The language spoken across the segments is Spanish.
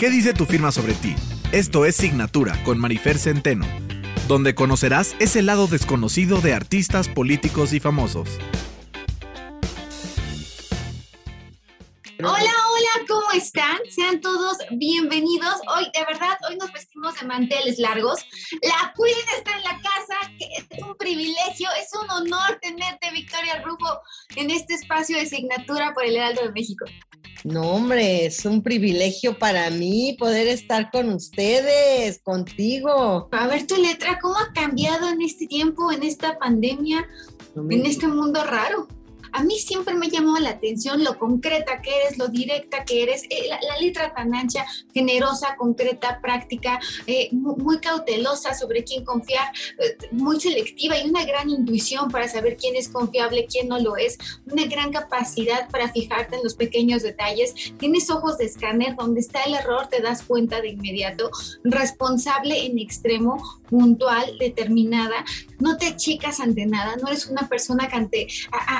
¿Qué dice tu firma sobre ti? Esto es Signatura con Marifer Centeno, donde conocerás ese lado desconocido de artistas, políticos y famosos. Hola, hola, ¿cómo están? Sean todos bienvenidos. Hoy, de verdad, hoy nos vestimos de manteles largos. La Queen está en la casa, es un privilegio, es un honor tenerte, Victoria Rufo, en este espacio de signatura por el Heraldo de México. No, hombre, es un privilegio para mí poder estar con ustedes, contigo. A ver tu letra, ¿cómo ha cambiado en este tiempo, en esta pandemia, en este mundo raro? A mí siempre me llamó la atención lo concreta que eres, lo directa que eres, eh, la, letra tan ancha, generosa, concreta, práctica, eh, muy, cautelosa sobre quién confiar, eh, muy selectiva y una gran intuición para saber quién es confiable, quién no lo es, una gran capacidad para fijarte en los pequeños detalles, tienes ojos de escáner, donde está el error te das cuenta de inmediato, responsable en extremo, puntual, determinada, no te achicas ante nada, no eres una persona que ante,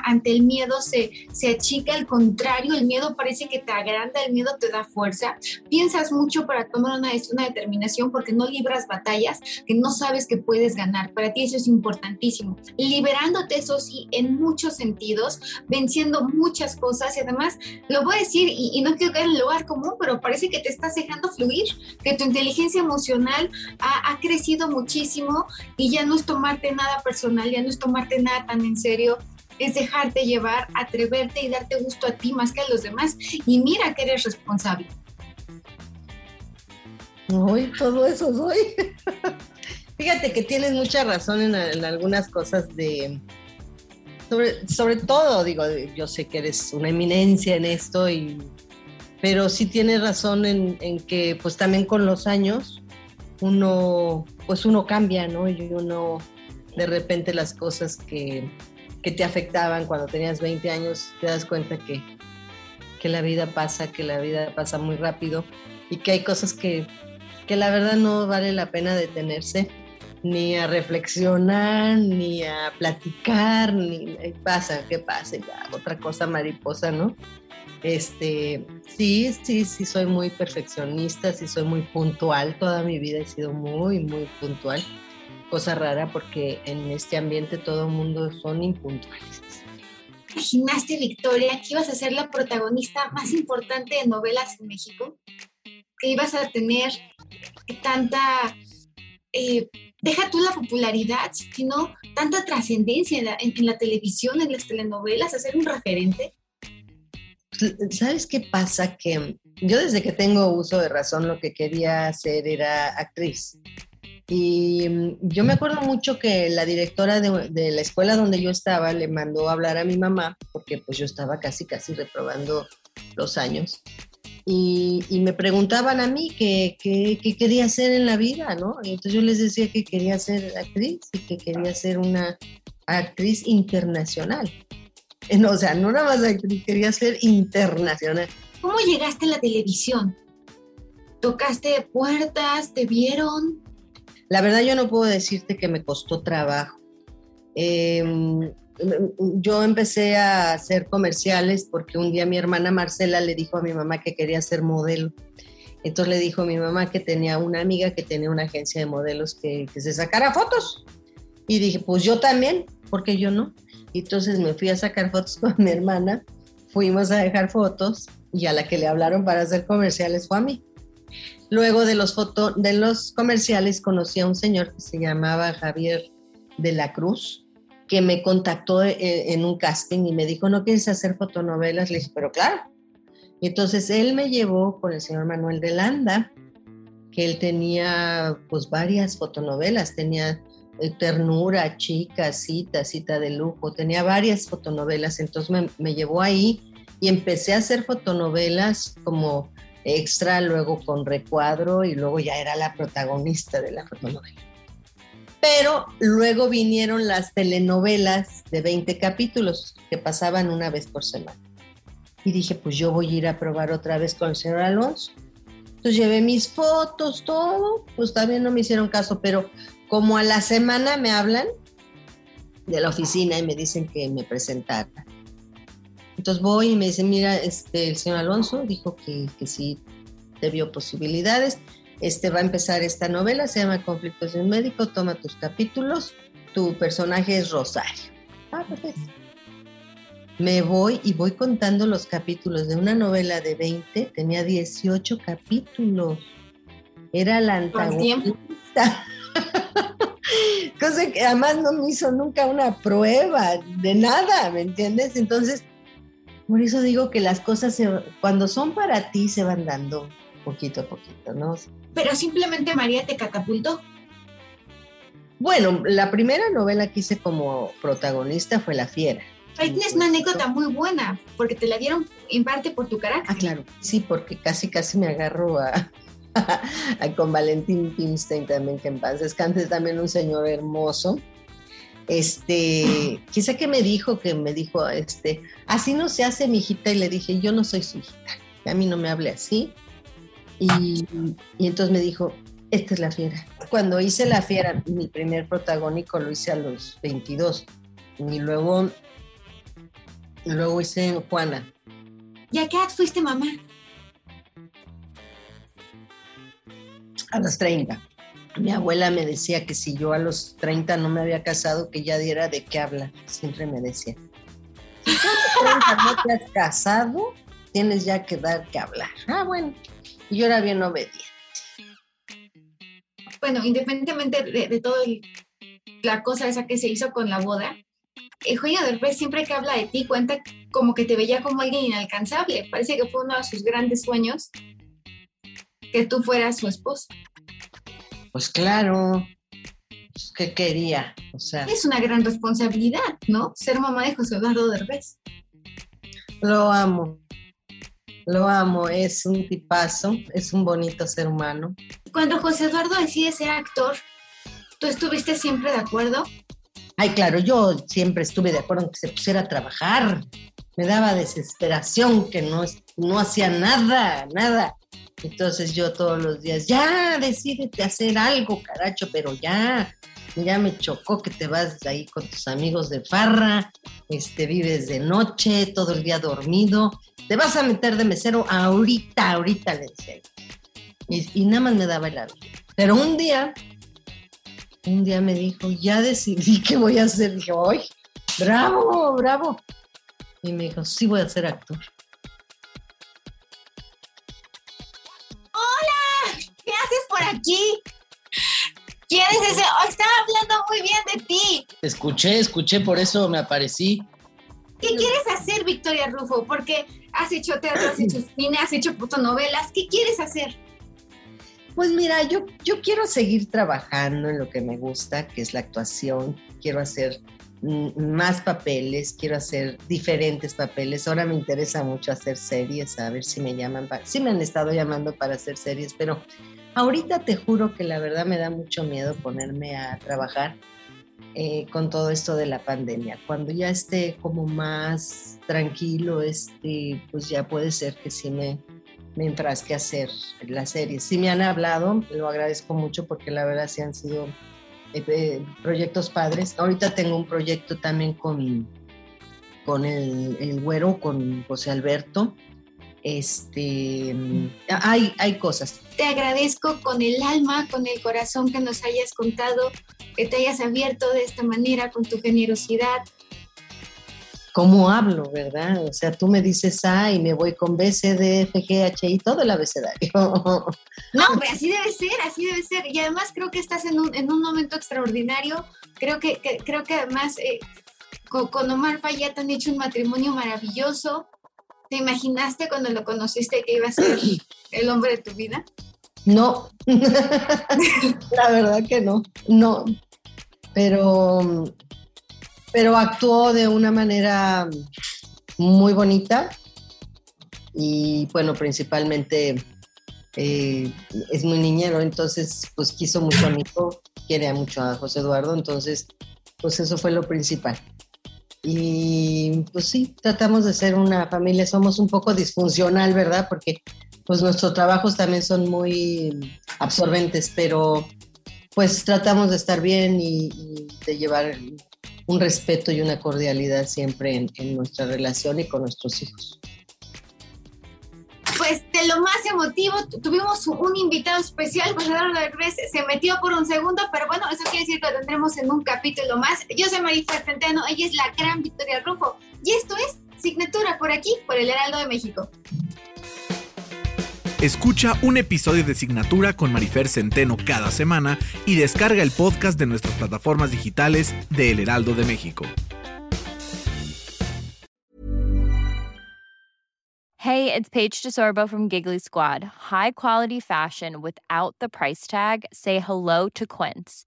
ante el miedo se, se achica, al contrario, el miedo parece que te agranda, el miedo te da fuerza. Piensas mucho para tomar una, una determinación porque no libras batallas que no sabes que puedes ganar. Para ti eso es importantísimo. Liberándote, eso sí, en muchos sentidos, venciendo muchas cosas y además, lo voy a decir y, no quiero caer en lugar común, pero parece que te estás dejando fluir, que tu inteligencia emocional ha, ha crecido muchísimo y ya no es tomarte nada personal, ya no es tomarte nada tan en serio, es dejarte llevar, atreverte y darte gusto a ti más que a los demás. Y mira que eres responsable. Hoy todo eso soy. Fíjate que tienes mucha razón en, algunas cosas de... Sobre, sobre, todo, digo, yo sé que eres una eminencia en esto, y, pero sí tienes razón en, en que pues también con los años uno, pues uno cambia, ¿no? Y uno de repente las cosas que, que te afectaban cuando tenías 20 años, te das cuenta que, que la vida pasa, que la vida pasa muy rápido y que hay cosas que, que la verdad no vale la pena detenerse ni a reflexionar, ni a platicar, ni pasa, ¿qué pasa? Ya, otra cosa mariposa, ¿no? Este, sí, sí, sí, soy muy perfeccionista, sí soy muy puntual, toda mi vida he sido muy, muy puntual cosa rara porque en este ambiente todo el mundo son impuntuales. ¿Imaginaste, Victoria, que ibas a ser la protagonista más importante de novelas en México? Que ibas a tener tanta, eh, deja tú la popularidad, sino tanta trascendencia en la, en la televisión, en las telenovelas, a ser un referente. ¿Sabes qué pasa? Que yo desde que tengo uso de razón lo que quería hacer era actriz. Y mm, yo me acuerdo mucho que la directora de, la escuela donde yo estaba le mandó a hablar a mi mamá, porque pues yo estaba casi, casi reprobando los años. Y, me preguntaban a mí qué, quería hacer en la vida, ¿no? Entonces yo les decía que quería ser actriz y que quería ser una actriz internacional. No, o sea, no nada más actriz, quería ser internacional. ¿Cómo llegaste a la televisión? ¿Tocaste puertas? ¿Te vieron? La verdad yo no puedo decirte que me costó trabajo. Em, yo empecé a hacer comerciales porque un día mi hermana Marcela le dijo a mi mamá que quería ser modelo. Entonces le dijo a mi mamá que tenía una amiga que tenía una agencia de modelos que, que se sacara fotos. Y dije, pues yo también, porque yo no. Y entonces me fui a sacar fotos con mi hermana, fuimos a dejar fotos y a la que le hablaron para hacer comerciales fue a mí. Luego de los, foto, de los comerciales conocí a un señor que se llamaba Javier de la Cruz, que me contactó eh, en un casting y me dijo, ¿no quieres hacer fotonovelas? Le dije, pero claro. Y entonces él me llevó con el señor Manuel de Landa, que él tenía pues varias fotonovelas, tenía eh, Ternura, Chica, Cita, Cita de Lujo. Tenía varias fotonovelas, entonces me, me llevó ahí y empecé a hacer fotonovelas como extra, luego con recuadro y luego ya era la protagonista de la fotonovela. Pero luego vinieron las telenovelas de 20 capítulos que pasaban una vez por semana. Y dije, pues yo voy a ir a probar otra vez con el señor Alonso. Entonces llevé mis fotos, todo, pues también no me hicieron caso, pero como a la semana me hablan de la oficina y me dicen que me presentara. Entonces voy y me dicen, mira, este, el señor Alonso dijo que, que sí te vio posibilidades este va a empezar esta novela, se llama Conflictos de un médico, toma tus capítulos, tu personaje es Rosario. Ah, perfecto. Me voy y voy contando los capítulos de una novela de 20, tenía 18 capítulos. Era la antagonista. Cosa que además no me hizo nunca una prueba de nada, ¿me entiendes? Entonces, por eso digo que las cosas cuando son para ti se van dando poquito a poquito, ¿no? Pero simplemente María te catapultó. Bueno, la primera novela que hice como protagonista fue La Fiera. Ahí tienes una anécdota muy buena, porque te la dieron en parte por tu carácter. Ah, claro, sí, porque casi casi me agarro a, con Valentín Pinstein también, que en paz descanse, también un señor hermoso. Este, quizá que me dijo, que me dijo, este, así no se hace mi hijita, y le dije, yo no soy su hijita, a mí no me hable así, y, entonces me dijo, esta es la fiera. Cuando hice la fiera, mi primer protagónico lo hice a los 22. Y luego, luego hice Juana. ¿Y a qué edad fuiste mamá? A los 30. Mi abuela me decía que si yo a los 30 no me había casado, que ya diera de qué habla. Siempre me decía. Si tú a los 30 no te has casado, tienes ya que dar que hablar. Ah, bueno. Y yo era bien obediente. Bueno, independientemente de, de todo la cosa esa que se hizo con la boda, Eugenio Derbez siempre que habla de ti cuenta como que te veía como alguien inalcanzable. Parece que fue uno de sus grandes sueños que tú fueras su esposo. Pues claro, pues, ¿qué quería? O sea, es una gran responsabilidad, ¿no? Ser mamá de José Eduardo Derbez. Lo amo, lo amo, es un tipazo, es un bonito ser humano. Cuando José Eduardo decide ser actor, ¿tú estuviste siempre de acuerdo? Ay, claro, yo siempre estuve de acuerdo en que se pusiera a trabajar. Me daba desesperación que no, no hacía nada, nada. Entonces yo todos los días, ya, decídete hacer algo, caracho, pero ya, ya me chocó que te vas ahí con tus amigos de farra, este, vives de noche, todo el día dormido, te vas a meter de mesero ahorita, ahorita le decía. Y, nada más me daba el algo. Pero un día, un día me dijo, ya decidí qué voy a hacer. Dije, ¡ay, bravo, bravo! Y me dijo, sí voy a ser actor. ¡Hola! ¿Qué haces por aquí? ¿Quién es ese? Oh, estaba hablando muy bien de ti. Escuché, escuché, por eso me aparecí. ¿Qué quieres hacer, Victoria Rufo? Porque has hecho teatro, has hecho cine, has hecho fotonovelas. ¿Qué quieres hacer? Pues mira, yo, yo quiero seguir trabajando en lo que me gusta, que es la actuación. Quiero hacer más papeles, quiero hacer diferentes papeles. Ahora me interesa mucho hacer series, a ver si me llaman. Para, me han estado llamando para hacer series, pero Ahorita te juro que la verdad me da mucho miedo ponerme a trabajar eh, con todo esto de la pandemia. Cuando ya esté como más tranquilo, este, pues ya puede ser que sí me, me enfrasque a hacer la serie. Sí me han hablado, lo agradezco mucho porque la verdad sí han sido eh, eh, proyectos padres. Ahorita tengo un proyecto también con, con el, el güero, con José Alberto este, hay, hay cosas. Te agradezco con el alma, con el corazón que nos hayas contado, que te hayas abierto de esta manera, con tu generosidad. ¿Cómo hablo, verdad? O sea, tú me dices A y me voy con B, C, D, F, G, H, I, todo el abecedario. No, así debe ser, así debe ser. Y además creo que estás en un, en un momento extraordinario. Creo que, creo que además eh, con, con, Omar Fayet han hecho un matrimonio maravilloso. ¿Te imaginaste cuando lo conociste que iba a ser el hombre de tu vida? No, la verdad que no, no. pero, pero actuó de una manera muy bonita y bueno, principalmente eh, es muy niñero, entonces pues quiso mucho a mi hijo, quiere mucho a José Eduardo, entonces pues eso fue lo principal. Y pues sí, tratamos de ser una familia, somos un poco disfuncional, ¿verdad? Porque pues nuestros trabajos también son muy absorbentes, pero pues tratamos de estar bien y, de llevar un respeto y una cordialidad siempre en nuestra relación y con nuestros hijos pues de lo más emotivo, tuvimos un invitado especial, pues de vez se metió por un segundo, pero bueno, eso quiere decir que lo tendremos en un capítulo más. Yo soy Marifa Centeno, ella es la gran Victoria Rufo, y esto es Signatura por aquí, por el Heraldo de México. Escucha un episodio de Signatura con Marifer Centeno cada semana y descarga el podcast de nuestras plataformas digitales de El Heraldo de México. Hey, it's Paige DeSorbo from Giggly Squad. High quality fashion without the price tag. Say hello to Quince.